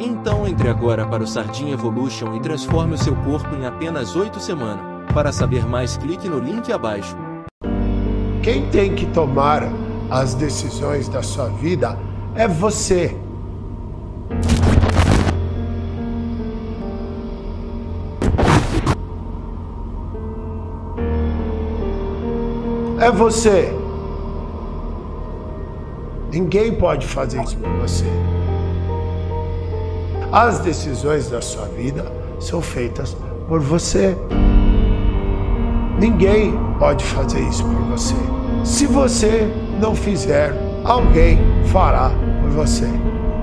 então entre agora para o Sardinha Evolution e transforme o seu corpo em apenas 8 semanas. Para saber mais, clique no link abaixo. Quem tem que tomar as decisões da sua vida é você. É você. Ninguém pode fazer isso por você. As decisões da sua vida são feitas por você. Ninguém pode fazer isso por você. Se você não fizer, alguém fará por você.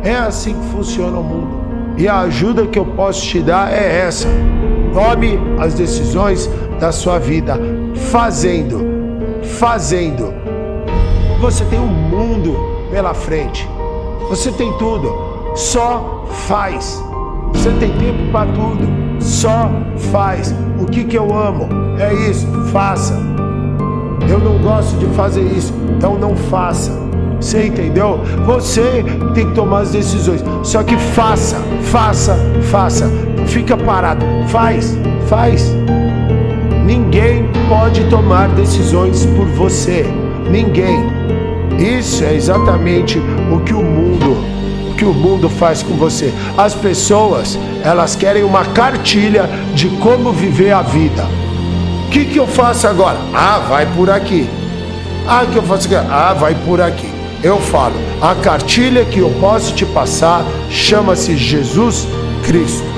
É assim que funciona o mundo. E a ajuda que eu posso te dar é essa. Tome as decisões da sua vida fazendo, fazendo. Você tem um mundo pela frente. Você tem tudo. Só faz. Você tem tempo para tudo. Só faz. O que, que eu amo? É isso. Faça. Eu não gosto de fazer isso. Então não faça. Você entendeu? Você tem que tomar as decisões. Só que faça, faça, faça. Não fica parado. Faz, faz. Ninguém pode tomar decisões por você. Ninguém. Isso é exatamente o que o mundo que o mundo faz com você. As pessoas, elas querem uma cartilha de como viver a vida. O que, que eu faço agora? Ah, vai por aqui. Ah, que eu faço agora? Ah, vai por aqui. Eu falo, a cartilha que eu posso te passar chama-se Jesus Cristo.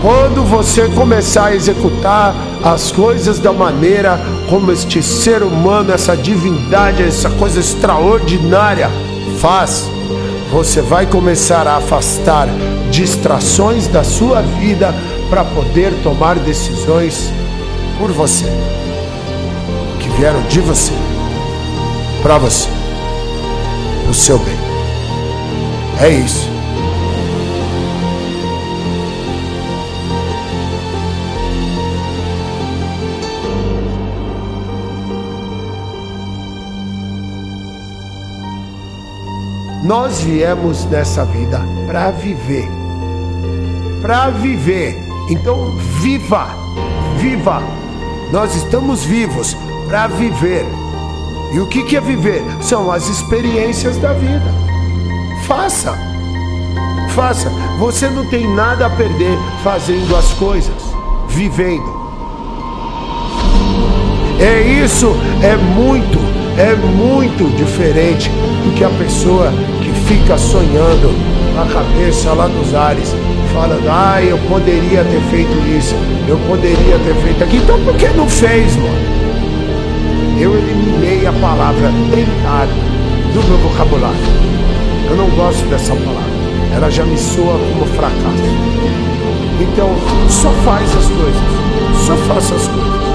Quando você começar a executar as coisas da maneira como este ser humano, essa divindade, essa coisa extraordinária faz, você vai começar a afastar distrações da sua vida para poder tomar decisões por você, que vieram de você, para você, o seu bem. É isso. Nós viemos nessa vida para viver. Para viver. Então, viva! Viva! Nós estamos vivos para viver. E o que, é viver? São as experiências da vida. Faça. Faça. Você não tem nada a perder fazendo as coisas, vivendo. É isso, é muito, é muito diferente do que a pessoa fica sonhando na cabeça lá dos ares, falando, ah, eu poderia ter feito isso, eu poderia ter feito aquilo. Então por que não fez, mano? Eu eliminei a palavra tentar do meu vocabulário. Eu não gosto dessa palavra. Ela já me soa como fracasso. Então, só faz as coisas. Só faça as coisas.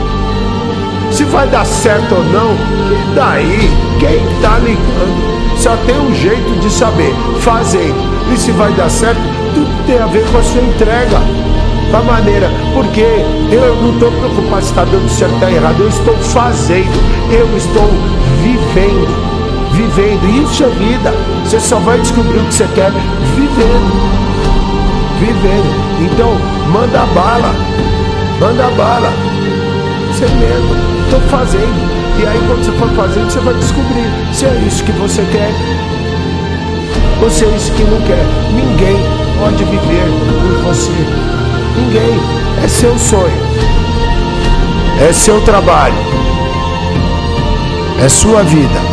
Vai dar certo ou não, e daí? Quem tá ligando? Só tem um jeito de saber, fazendo. E se vai dar certo, tudo tem a ver com a sua entrega. Da maneira, porque eu não estou preocupado se está dando certo ou está errado, eu estou fazendo, eu estou vivendo. Vivendo, isso é vida. Você só vai descobrir o que você quer vivendo. Vivendo. Então, manda bala. Manda bala. Você mesmo. Estou fazendo. E aí quando você for fazendo, você vai descobrir se é isso que você quer ou se é isso que não quer. Ninguém pode viver por você. Ninguém. É seu sonho. É seu trabalho. É sua vida.